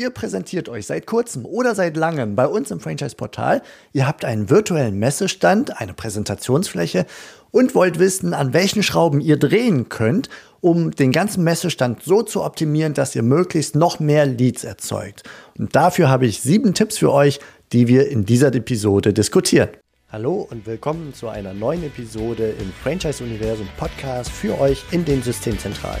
Ihr präsentiert euch seit kurzem oder seit langem bei uns im Franchise-Portal. Ihr habt einen virtuellen Messestand, eine Präsentationsfläche und wollt wissen, an welchen Schrauben ihr drehen könnt, um den ganzen Messestand so zu optimieren, dass ihr möglichst noch mehr Leads erzeugt. Und dafür habe ich sieben Tipps für euch, die wir in dieser Episode diskutieren. Hallo und willkommen zu einer neuen Episode im Franchise-Universum Podcast für euch in den Systemzentralen.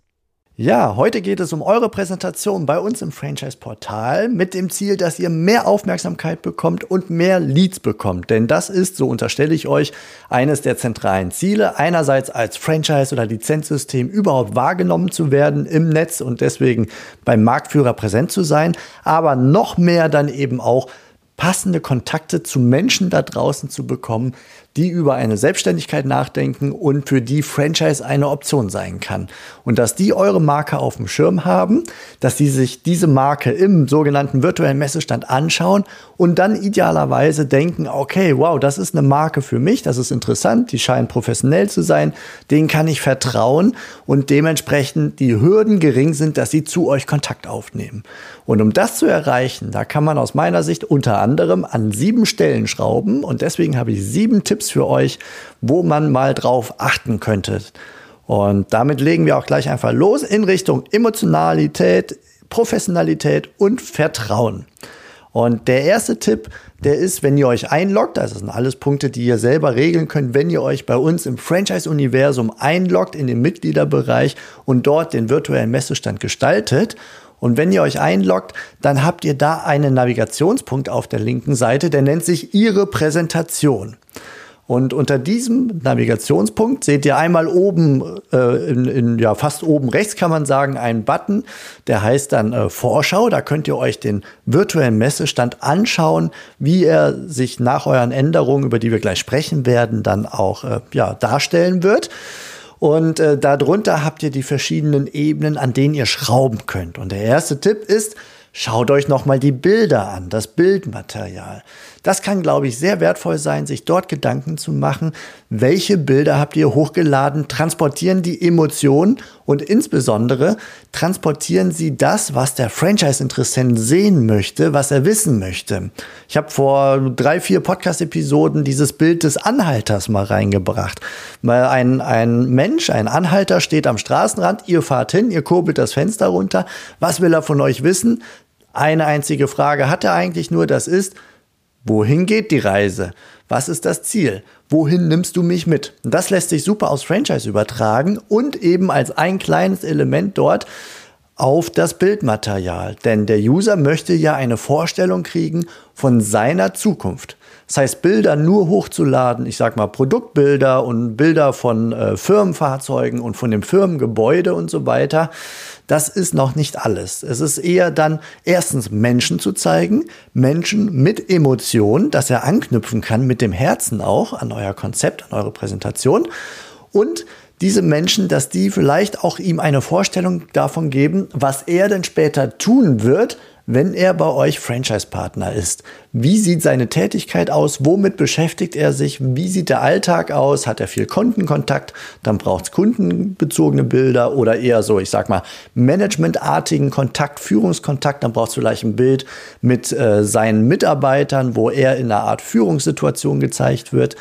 Ja, heute geht es um eure Präsentation bei uns im Franchise-Portal mit dem Ziel, dass ihr mehr Aufmerksamkeit bekommt und mehr Leads bekommt. Denn das ist, so unterstelle ich euch, eines der zentralen Ziele. Einerseits als Franchise- oder Lizenzsystem überhaupt wahrgenommen zu werden im Netz und deswegen beim Marktführer präsent zu sein, aber noch mehr dann eben auch passende Kontakte zu Menschen da draußen zu bekommen, die über eine Selbstständigkeit nachdenken und für die Franchise eine Option sein kann. Und dass die eure Marke auf dem Schirm haben, dass sie sich diese Marke im sogenannten virtuellen Messestand anschauen und dann idealerweise denken, okay, wow, das ist eine Marke für mich, das ist interessant, die scheint professionell zu sein, denen kann ich vertrauen und dementsprechend die Hürden gering sind, dass sie zu euch Kontakt aufnehmen. Und um das zu erreichen, da kann man aus meiner Sicht unter anderem an sieben Stellen schrauben und deswegen habe ich sieben Tipps Tipps für euch, wo man mal drauf achten könnte. Und damit legen wir auch gleich einfach los in Richtung Emotionalität, Professionalität und Vertrauen. Und der erste Tipp, der ist, wenn ihr euch einloggt, also das sind alles Punkte, die ihr selber regeln könnt, wenn ihr euch bei uns im Franchise-Universum einloggt in den Mitgliederbereich und dort den virtuellen Messestand gestaltet. Und wenn ihr euch einloggt, dann habt ihr da einen Navigationspunkt auf der linken Seite, der nennt sich Ihre Präsentation. Und unter diesem Navigationspunkt seht ihr einmal oben, äh, in, in, ja, fast oben rechts kann man sagen, einen Button, der heißt dann äh, Vorschau. Da könnt ihr euch den virtuellen Messestand anschauen, wie er sich nach euren Änderungen, über die wir gleich sprechen werden, dann auch äh, ja, darstellen wird. Und äh, darunter habt ihr die verschiedenen Ebenen, an denen ihr schrauben könnt. Und der erste Tipp ist, Schaut euch nochmal die Bilder an, das Bildmaterial. Das kann, glaube ich, sehr wertvoll sein, sich dort Gedanken zu machen, welche Bilder habt ihr hochgeladen, transportieren die Emotionen und insbesondere transportieren sie das, was der Franchise-Interessent sehen möchte, was er wissen möchte. Ich habe vor drei, vier Podcast-Episoden dieses Bild des Anhalters mal reingebracht. Weil ein, ein Mensch, ein Anhalter steht am Straßenrand, ihr fahrt hin, ihr kurbelt das Fenster runter. Was will er von euch wissen? Eine einzige Frage hat er eigentlich nur, das ist, wohin geht die Reise? Was ist das Ziel? Wohin nimmst du mich mit? Das lässt sich super aus Franchise übertragen und eben als ein kleines Element dort auf das Bildmaterial. Denn der User möchte ja eine Vorstellung kriegen von seiner Zukunft. Das heißt, Bilder nur hochzuladen, ich sag mal Produktbilder und Bilder von äh, Firmenfahrzeugen und von dem Firmengebäude und so weiter, das ist noch nicht alles. Es ist eher dann erstens Menschen zu zeigen, Menschen mit Emotionen, dass er anknüpfen kann mit dem Herzen auch an euer Konzept, an eure Präsentation und diese Menschen, dass die vielleicht auch ihm eine Vorstellung davon geben, was er denn später tun wird, wenn er bei euch Franchise-Partner ist? Wie sieht seine Tätigkeit aus? Womit beschäftigt er sich? Wie sieht der Alltag aus? Hat er viel Kundenkontakt? Dann braucht es kundenbezogene Bilder oder eher so, ich sag mal, managementartigen Kontakt, Führungskontakt. Dann braucht es vielleicht ein Bild mit äh, seinen Mitarbeitern, wo er in einer Art Führungssituation gezeigt wird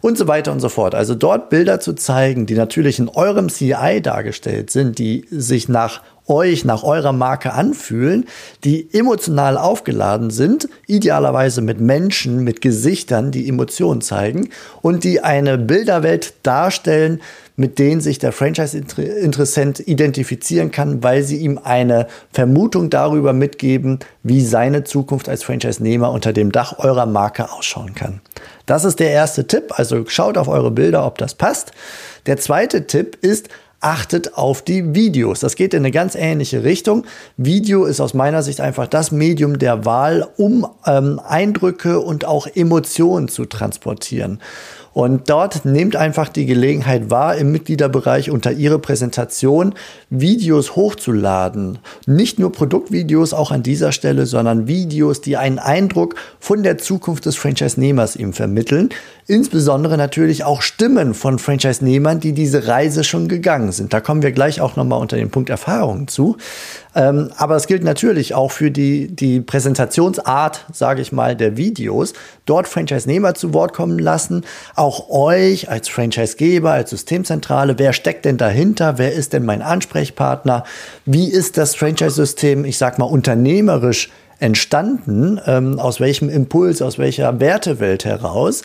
und so weiter und so fort. Also dort Bilder zu zeigen, die natürlich in eurem CI dargestellt sind, die sich nach euch nach eurer Marke anfühlen, die emotional aufgeladen sind, idealerweise mit Menschen, mit Gesichtern, die Emotionen zeigen und die eine Bilderwelt darstellen, mit denen sich der Franchise-Interessent identifizieren kann, weil sie ihm eine Vermutung darüber mitgeben, wie seine Zukunft als Franchise-Nehmer unter dem Dach eurer Marke ausschauen kann. Das ist der erste Tipp. Also schaut auf eure Bilder, ob das passt. Der zweite Tipp ist, achtet auf die Videos. Das geht in eine ganz ähnliche Richtung. Video ist aus meiner Sicht einfach das Medium der Wahl, um ähm, Eindrücke und auch Emotionen zu transportieren. Und dort nehmt einfach die Gelegenheit wahr, im Mitgliederbereich unter Ihre Präsentation Videos hochzuladen. Nicht nur Produktvideos auch an dieser Stelle, sondern Videos, die einen Eindruck von der Zukunft des Franchise-Nehmers ihm vermitteln. Insbesondere natürlich auch Stimmen von Franchise-Nehmern, die diese Reise schon gegangen sind. Da kommen wir gleich auch nochmal unter den Punkt Erfahrungen zu. Ähm, aber es gilt natürlich auch für die, die Präsentationsart, sage ich mal, der Videos, dort Franchise-Nehmer zu Wort kommen lassen, auch euch als Franchise-Geber, als Systemzentrale, wer steckt denn dahinter, wer ist denn mein Ansprechpartner, wie ist das Franchise-System, ich sag mal, unternehmerisch entstanden, ähm, aus welchem Impuls, aus welcher Wertewelt heraus,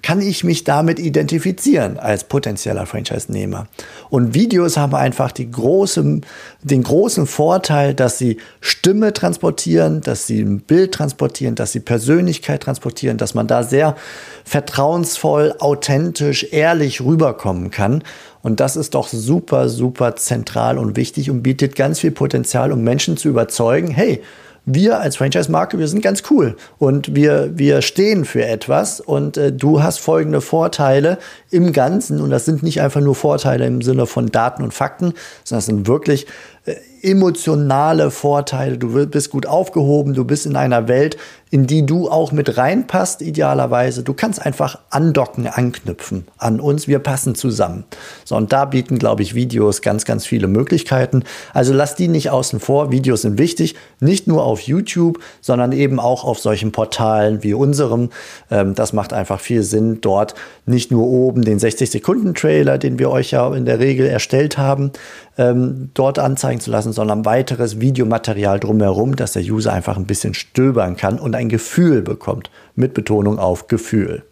kann ich mich damit identifizieren als potenzieller Franchise-Nehmer. Und Videos haben einfach die große, den großen Vorteil, dass sie Stimme transportieren, dass sie ein Bild transportieren, dass sie Persönlichkeit transportieren, dass man da sehr vertrauensvoll, authentisch, ehrlich rüberkommen kann. Und das ist doch super, super zentral und wichtig und bietet ganz viel Potenzial, um Menschen zu überzeugen, hey, wir als Franchise-Marke, wir sind ganz cool. Und wir, wir stehen für etwas. Und äh, du hast folgende Vorteile im Ganzen. Und das sind nicht einfach nur Vorteile im Sinne von Daten und Fakten, sondern das sind wirklich äh, emotionale Vorteile. Du bist gut aufgehoben, du bist in einer Welt, in die du auch mit reinpasst, idealerweise. Du kannst einfach andocken, anknüpfen an uns. Wir passen zusammen. So, und da bieten, glaube ich, Videos ganz, ganz viele Möglichkeiten. Also lass die nicht außen vor. Videos sind wichtig, nicht nur auf YouTube, sondern eben auch auf solchen Portalen wie unserem. Ähm, das macht einfach viel Sinn, dort nicht nur oben den 60-Sekunden-Trailer, den wir euch ja in der Regel erstellt haben, ähm, dort anzeigen zu lassen, sondern weiteres Videomaterial drumherum, dass der User einfach ein bisschen stöbern kann und ein Gefühl bekommt. Mit Betonung auf Gefühl.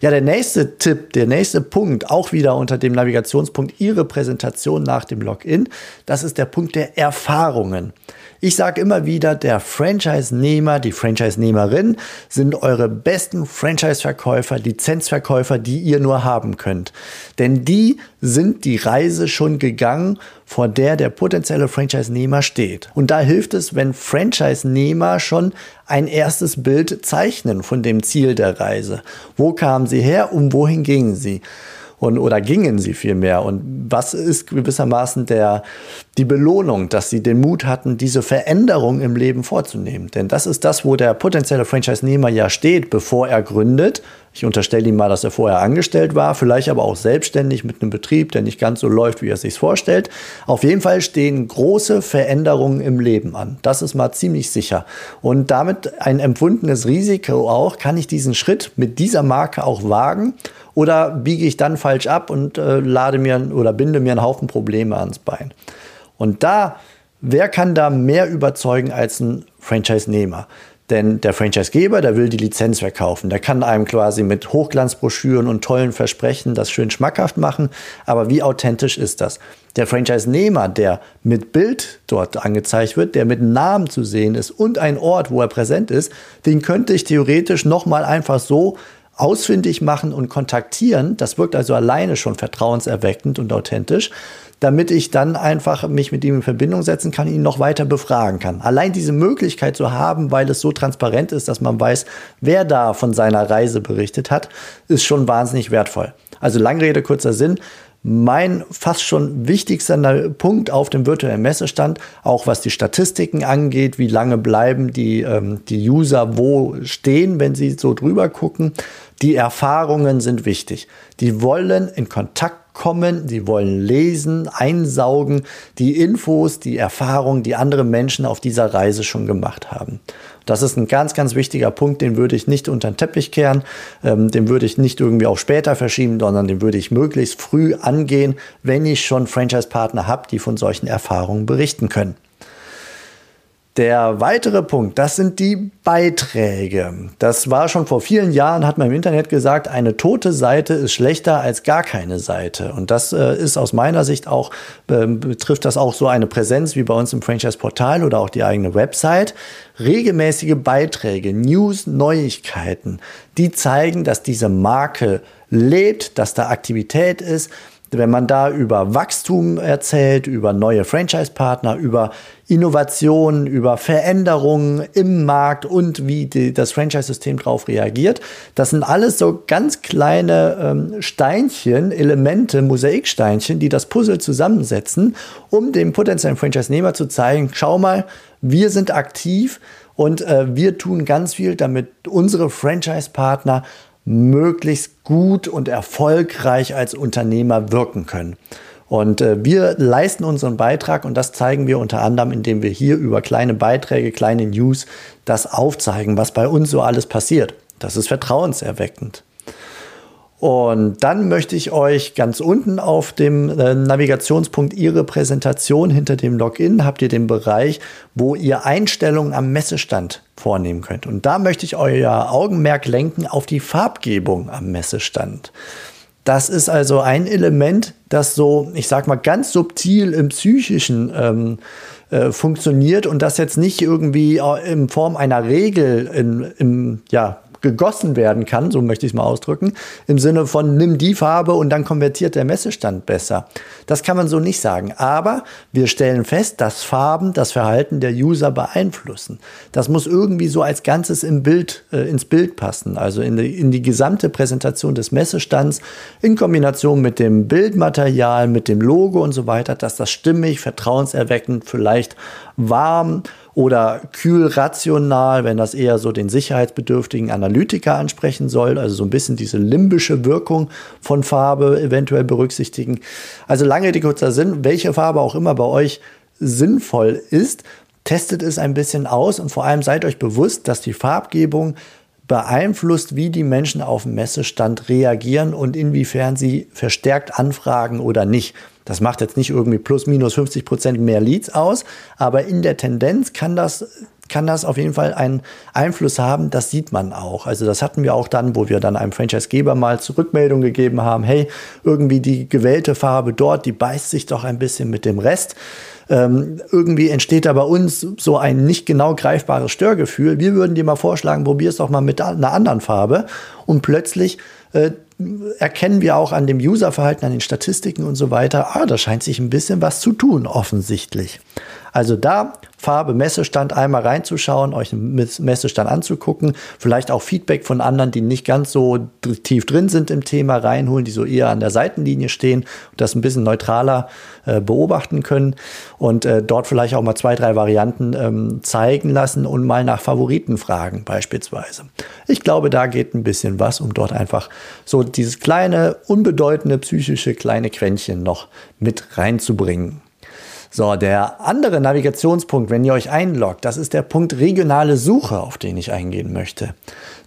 Ja, der nächste Tipp, der nächste Punkt, auch wieder unter dem Navigationspunkt Ihre Präsentation nach dem Login, das ist der Punkt der Erfahrungen. Ich sage immer wieder, der Franchise-Nehmer, die Franchise-Nehmerin sind eure besten Franchise-Verkäufer, Lizenzverkäufer, die ihr nur haben könnt. Denn die sind die Reise schon gegangen, vor der der potenzielle Franchise-Nehmer steht. Und da hilft es, wenn Franchise-Nehmer schon ein erstes Bild zeichnen von dem Ziel der Reise. Wo kamen sie her und wohin gingen sie? Und, oder gingen sie vielmehr? Und was ist gewissermaßen der, die Belohnung, dass sie den Mut hatten, diese Veränderung im Leben vorzunehmen? Denn das ist das, wo der potenzielle Franchise-Nehmer ja steht, bevor er gründet. Ich unterstelle ihm mal, dass er vorher angestellt war, vielleicht aber auch selbstständig mit einem Betrieb, der nicht ganz so läuft, wie er sich vorstellt. Auf jeden Fall stehen große Veränderungen im Leben an. Das ist mal ziemlich sicher. Und damit ein empfundenes Risiko auch, kann ich diesen Schritt mit dieser Marke auch wagen oder biege ich dann falsch ab und äh, lade mir oder binde mir einen Haufen Probleme ans Bein? Und da, wer kann da mehr überzeugen als ein Franchise-Nehmer? Denn der Franchise-Geber, der will die Lizenz verkaufen. Der kann einem quasi mit Hochglanzbroschüren und tollen Versprechen das schön schmackhaft machen. Aber wie authentisch ist das? Der Franchise-Nehmer, der mit Bild dort angezeigt wird, der mit Namen zu sehen ist und ein Ort, wo er präsent ist, den könnte ich theoretisch nochmal einfach so ausfindig machen und kontaktieren. Das wirkt also alleine schon vertrauenserweckend und authentisch, damit ich dann einfach mich mit ihm in Verbindung setzen kann, ihn noch weiter befragen kann. Allein diese Möglichkeit zu haben, weil es so transparent ist, dass man weiß, wer da von seiner Reise berichtet hat, ist schon wahnsinnig wertvoll. Also Langrede, kurzer Sinn mein fast schon wichtigster Punkt auf dem virtuellen Messestand, auch was die Statistiken angeht, wie lange bleiben die, ähm, die User wo stehen, wenn sie so drüber gucken. Die Erfahrungen sind wichtig. Die wollen in Kontakt kommen, sie wollen lesen, einsaugen, die Infos, die Erfahrungen, die andere Menschen auf dieser Reise schon gemacht haben. Das ist ein ganz, ganz wichtiger Punkt, den würde ich nicht unter den Teppich kehren, ähm, den würde ich nicht irgendwie auch später verschieben, sondern den würde ich möglichst früh angehen, wenn ich schon Franchise-Partner habe, die von solchen Erfahrungen berichten können. Der weitere Punkt, das sind die Beiträge. Das war schon vor vielen Jahren, hat man im Internet gesagt, eine tote Seite ist schlechter als gar keine Seite. Und das äh, ist aus meiner Sicht auch, äh, betrifft das auch so eine Präsenz wie bei uns im Franchise-Portal oder auch die eigene Website. Regelmäßige Beiträge, News, Neuigkeiten, die zeigen, dass diese Marke lebt, dass da Aktivität ist, wenn man da über Wachstum erzählt, über neue Franchise-Partner, über Innovationen, über Veränderungen im Markt und wie die, das Franchise-System darauf reagiert, das sind alles so ganz kleine ähm, Steinchen, Elemente, Mosaiksteinchen, die das Puzzle zusammensetzen, um dem potenziellen Franchise-Nehmer zu zeigen, schau mal, wir sind aktiv und äh, wir tun ganz viel, damit unsere Franchise-Partner möglichst gut und erfolgreich als Unternehmer wirken können. Und äh, wir leisten unseren Beitrag und das zeigen wir unter anderem, indem wir hier über kleine Beiträge, kleine News das aufzeigen, was bei uns so alles passiert. Das ist vertrauenserweckend. Und dann möchte ich euch ganz unten auf dem äh, Navigationspunkt Ihre Präsentation hinter dem Login habt ihr den Bereich, wo ihr Einstellungen am Messestand vornehmen könnt. Und da möchte ich euer Augenmerk lenken auf die Farbgebung am Messestand. Das ist also ein Element, das so, ich sag mal, ganz subtil im psychischen ähm, äh, funktioniert und das jetzt nicht irgendwie äh, in Form einer Regel in, im, ja, gegossen werden kann, so möchte ich es mal ausdrücken, im Sinne von nimm die Farbe und dann konvertiert der Messestand besser. Das kann man so nicht sagen. Aber wir stellen fest, dass Farben das Verhalten der User beeinflussen. Das muss irgendwie so als Ganzes im Bild, äh, ins Bild passen, also in die, in die gesamte Präsentation des Messestands in Kombination mit dem Bildmaterial, mit dem Logo und so weiter, dass das stimmig, vertrauenserweckend, vielleicht warm oder kühl rational, wenn das eher so den sicherheitsbedürftigen Analytiker ansprechen soll, also so ein bisschen diese limbische Wirkung von Farbe eventuell berücksichtigen. Also lange die kurzer Sinn, welche Farbe auch immer bei euch sinnvoll ist, testet es ein bisschen aus und vor allem seid euch bewusst, dass die Farbgebung beeinflusst, wie die Menschen auf dem Messestand reagieren und inwiefern sie verstärkt anfragen oder nicht. Das macht jetzt nicht irgendwie plus minus 50 Prozent mehr Leads aus, aber in der Tendenz kann das kann das auf jeden Fall einen Einfluss haben. Das sieht man auch. Also das hatten wir auch dann, wo wir dann einem Franchisegeber mal Zurückmeldung gegeben haben. Hey, irgendwie die gewählte Farbe dort, die beißt sich doch ein bisschen mit dem Rest. Ähm, irgendwie entsteht da bei uns so ein nicht genau greifbares Störgefühl. Wir würden dir mal vorschlagen, probier es doch mal mit einer anderen Farbe. Und plötzlich äh, erkennen wir auch an dem Userverhalten, an den Statistiken und so weiter, ah, da scheint sich ein bisschen was zu tun, offensichtlich. Also da Farbe Messestand einmal reinzuschauen, euch einen Messestand anzugucken, vielleicht auch Feedback von anderen, die nicht ganz so tief drin sind im Thema reinholen, die so eher an der Seitenlinie stehen und das ein bisschen neutraler äh, beobachten können und äh, dort vielleicht auch mal zwei, drei Varianten ähm, zeigen lassen und mal nach Favoriten fragen beispielsweise. Ich glaube, da geht ein bisschen was, um dort einfach so dieses kleine, unbedeutende psychische kleine Quäntchen noch mit reinzubringen. So, der andere Navigationspunkt, wenn ihr euch einloggt, das ist der Punkt regionale Suche, auf den ich eingehen möchte.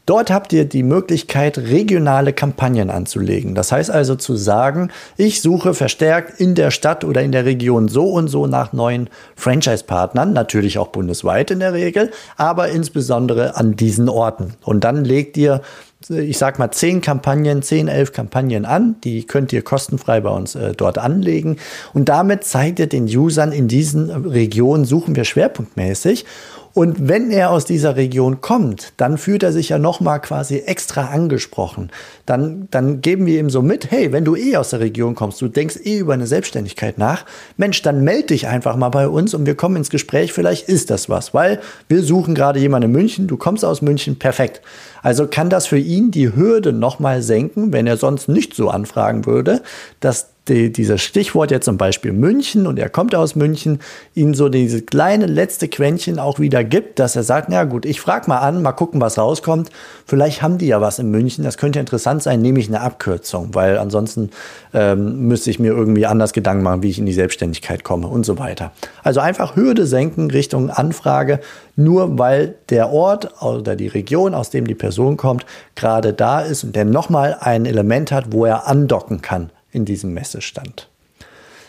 Dort habt ihr die Möglichkeit, regionale Kampagnen anzulegen. Das heißt also zu sagen, ich suche verstärkt in der Stadt oder in der Region so und so nach neuen Franchise-Partnern, natürlich auch bundesweit in der Regel, aber insbesondere an diesen Orten. Und dann legt ihr ich sag mal, zehn Kampagnen, zehn, elf Kampagnen an. Die könnt ihr kostenfrei bei uns äh, dort anlegen. Und damit zeigt ihr den Usern in diesen Regionen, suchen wir schwerpunktmäßig. Und wenn er aus dieser Region kommt, dann fühlt er sich ja nochmal quasi extra angesprochen. Dann, dann geben wir ihm so mit, hey, wenn du eh aus der Region kommst, du denkst eh über eine Selbstständigkeit nach, Mensch, dann melde dich einfach mal bei uns und wir kommen ins Gespräch, vielleicht ist das was, weil wir suchen gerade jemanden in München, du kommst aus München, perfekt. Also kann das für ihn die Hürde nochmal senken, wenn er sonst nicht so anfragen würde, dass die, dieses Stichwort jetzt zum Beispiel München und er kommt aus München, ihn so diese kleine letzte Quäntchen auch wieder gibt, dass er sagt, na gut, ich frage mal an, mal gucken, was rauskommt. Vielleicht haben die ja was in München, das könnte interessant sein, nehme ich eine Abkürzung, weil ansonsten ähm, müsste ich mir irgendwie anders Gedanken machen, wie ich in die Selbstständigkeit komme und so weiter. Also einfach Hürde senken Richtung Anfrage, nur weil der Ort oder die Region, aus dem die Person kommt, gerade da ist und der nochmal ein Element hat, wo er andocken kann in diesem Messestand.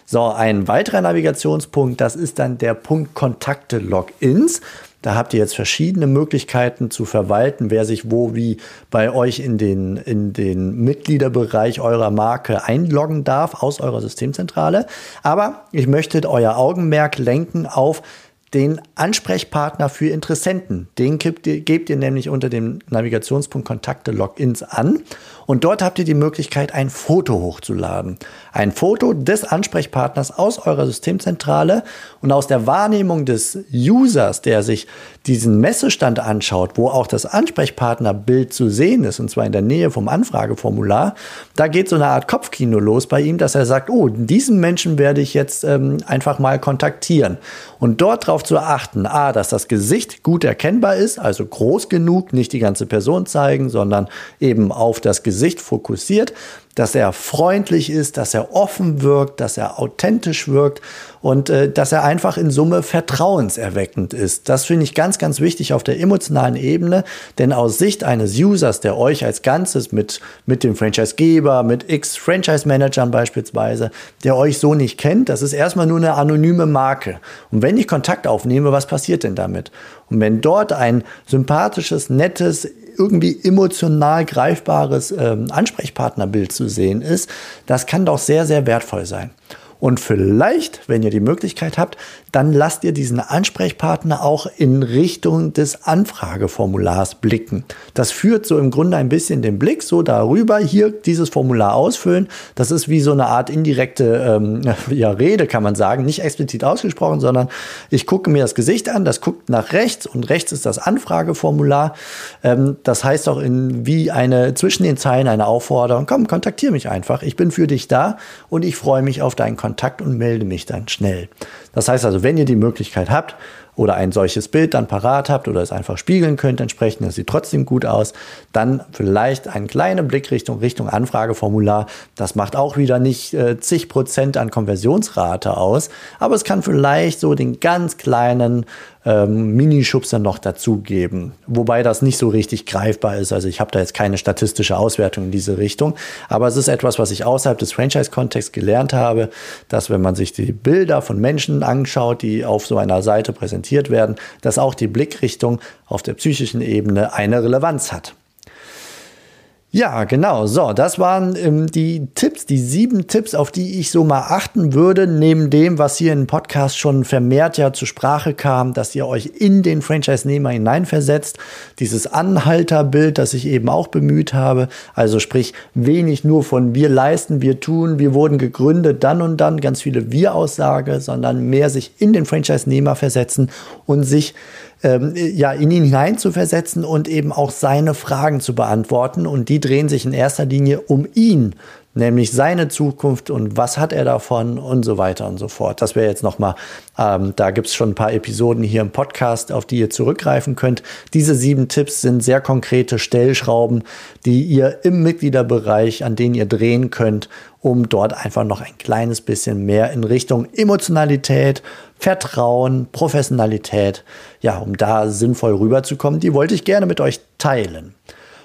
So, ein weiterer Navigationspunkt, das ist dann der Punkt Kontakte Logins. Da habt ihr jetzt verschiedene Möglichkeiten zu verwalten, wer sich wo wie bei euch in den, in den Mitgliederbereich eurer Marke einloggen darf aus eurer Systemzentrale. Aber ich möchte euer Augenmerk lenken auf den Ansprechpartner für Interessenten. Den gebt ihr, gebt ihr nämlich unter dem Navigationspunkt Kontakte Logins an. Und dort habt ihr die Möglichkeit, ein Foto hochzuladen. Ein Foto des Ansprechpartners aus eurer Systemzentrale und aus der Wahrnehmung des Users, der sich diesen Messestand anschaut, wo auch das Ansprechpartnerbild zu sehen ist, und zwar in der Nähe vom Anfrageformular, da geht so eine Art Kopfkino los bei ihm, dass er sagt, oh, diesen Menschen werde ich jetzt ähm, einfach mal kontaktieren. Und dort darauf zu achten, a, dass das Gesicht gut erkennbar ist, also groß genug, nicht die ganze Person zeigen, sondern eben auf das Gesicht fokussiert, dass er freundlich ist, dass er offen wirkt, dass er authentisch wirkt und äh, dass er einfach in Summe vertrauenserweckend ist. Das finde ich ganz, ganz wichtig auf der emotionalen Ebene, denn aus Sicht eines Users, der euch als Ganzes mit, mit dem Franchisegeber, mit X Franchise-Managern beispielsweise, der euch so nicht kennt, das ist erstmal nur eine anonyme Marke. Und wenn ich Kontakt aufnehme, was passiert denn damit? Und wenn dort ein sympathisches, nettes, irgendwie emotional greifbares ähm, Ansprechpartnerbild zu sehen ist, das kann doch sehr, sehr wertvoll sein. Und vielleicht, wenn ihr die Möglichkeit habt, dann lasst ihr diesen Ansprechpartner auch in Richtung des Anfrageformulars blicken. Das führt so im Grunde ein bisschen den Blick so darüber, hier dieses Formular ausfüllen. Das ist wie so eine Art indirekte ähm, ja, Rede, kann man sagen. Nicht explizit ausgesprochen, sondern ich gucke mir das Gesicht an, das guckt nach rechts und rechts ist das Anfrageformular. Ähm, das heißt auch in wie eine zwischen den Zeilen eine Aufforderung, komm, kontaktiere mich einfach. Ich bin für dich da und ich freue mich auf deinen Kontakt. Kontakt und melde mich dann schnell. Das heißt also, wenn ihr die Möglichkeit habt oder ein solches Bild dann parat habt oder es einfach spiegeln könnt entsprechend, das sieht trotzdem gut aus, dann vielleicht einen kleinen Blickrichtung Richtung Anfrageformular. Das macht auch wieder nicht äh, zig Prozent an Konversionsrate aus, aber es kann vielleicht so den ganz kleinen ähm, Minischubser noch dazugeben. Wobei das nicht so richtig greifbar ist. Also ich habe da jetzt keine statistische Auswertung in diese Richtung. Aber es ist etwas, was ich außerhalb des Franchise-Kontexts gelernt habe, dass wenn man sich die Bilder von Menschen anschaut, die auf so einer Seite präsentiert werden, dass auch die Blickrichtung auf der psychischen Ebene eine Relevanz hat. Ja, genau. So, das waren ähm, die Tipps, die sieben Tipps, auf die ich so mal achten würde, neben dem, was hier im Podcast schon vermehrt ja zur Sprache kam, dass ihr euch in den Franchise-Nehmer hineinversetzt. Dieses Anhalterbild, das ich eben auch bemüht habe. Also sprich, wenig nur von wir leisten, wir tun, wir wurden gegründet, dann und dann, ganz viele Wir-Aussage, sondern mehr sich in den Franchise-Nehmer versetzen und sich ähm, ja, in ihn hineinzuversetzen und eben auch seine Fragen zu beantworten. Und die drehen sich in erster Linie um ihn, nämlich seine Zukunft und was hat er davon und so weiter und so fort. Das wäre jetzt nochmal, ähm, da gibt es schon ein paar Episoden hier im Podcast, auf die ihr zurückgreifen könnt. Diese sieben Tipps sind sehr konkrete Stellschrauben, die ihr im Mitgliederbereich, an denen ihr drehen könnt, um dort einfach noch ein kleines bisschen mehr in Richtung Emotionalität, Vertrauen, Professionalität, ja, um da sinnvoll rüberzukommen, die wollte ich gerne mit euch teilen.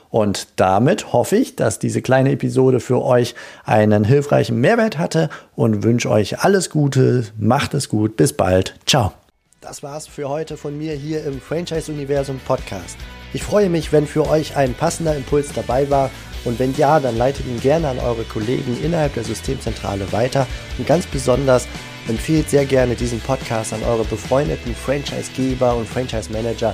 Und damit hoffe ich, dass diese kleine Episode für euch einen hilfreichen Mehrwert hatte und wünsche euch alles Gute, macht es gut, bis bald, ciao. Das war's für heute von mir hier im Franchise Universum Podcast. Ich freue mich, wenn für euch ein passender Impuls dabei war. Und wenn ja, dann leitet ihn gerne an eure Kollegen innerhalb der Systemzentrale weiter. Und ganz besonders empfehlt sehr gerne diesen Podcast an eure befreundeten Franchisegeber und Franchise-Manager,